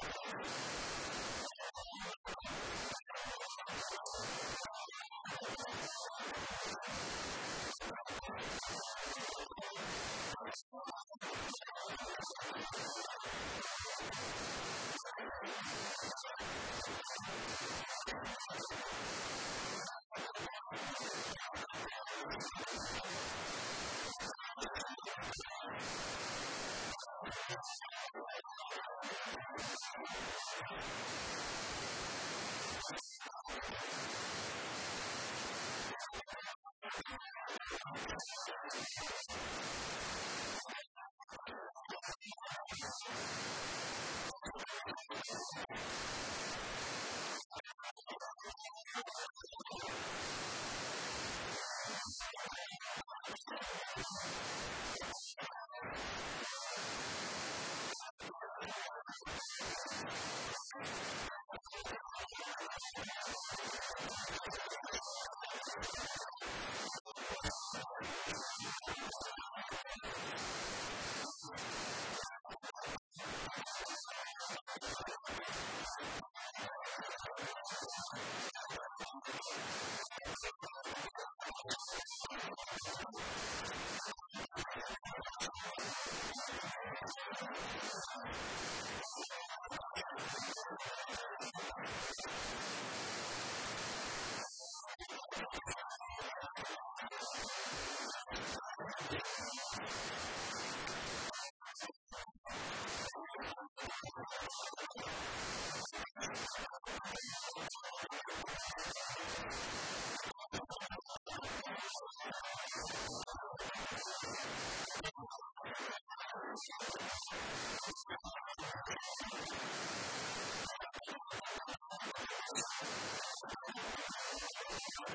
そして you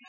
you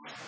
you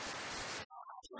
you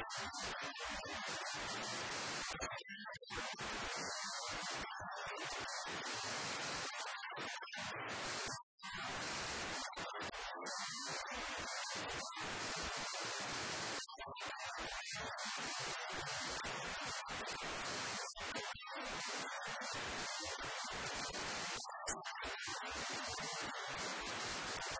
よし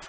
よし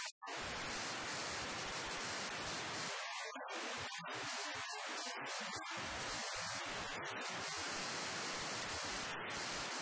Thank you.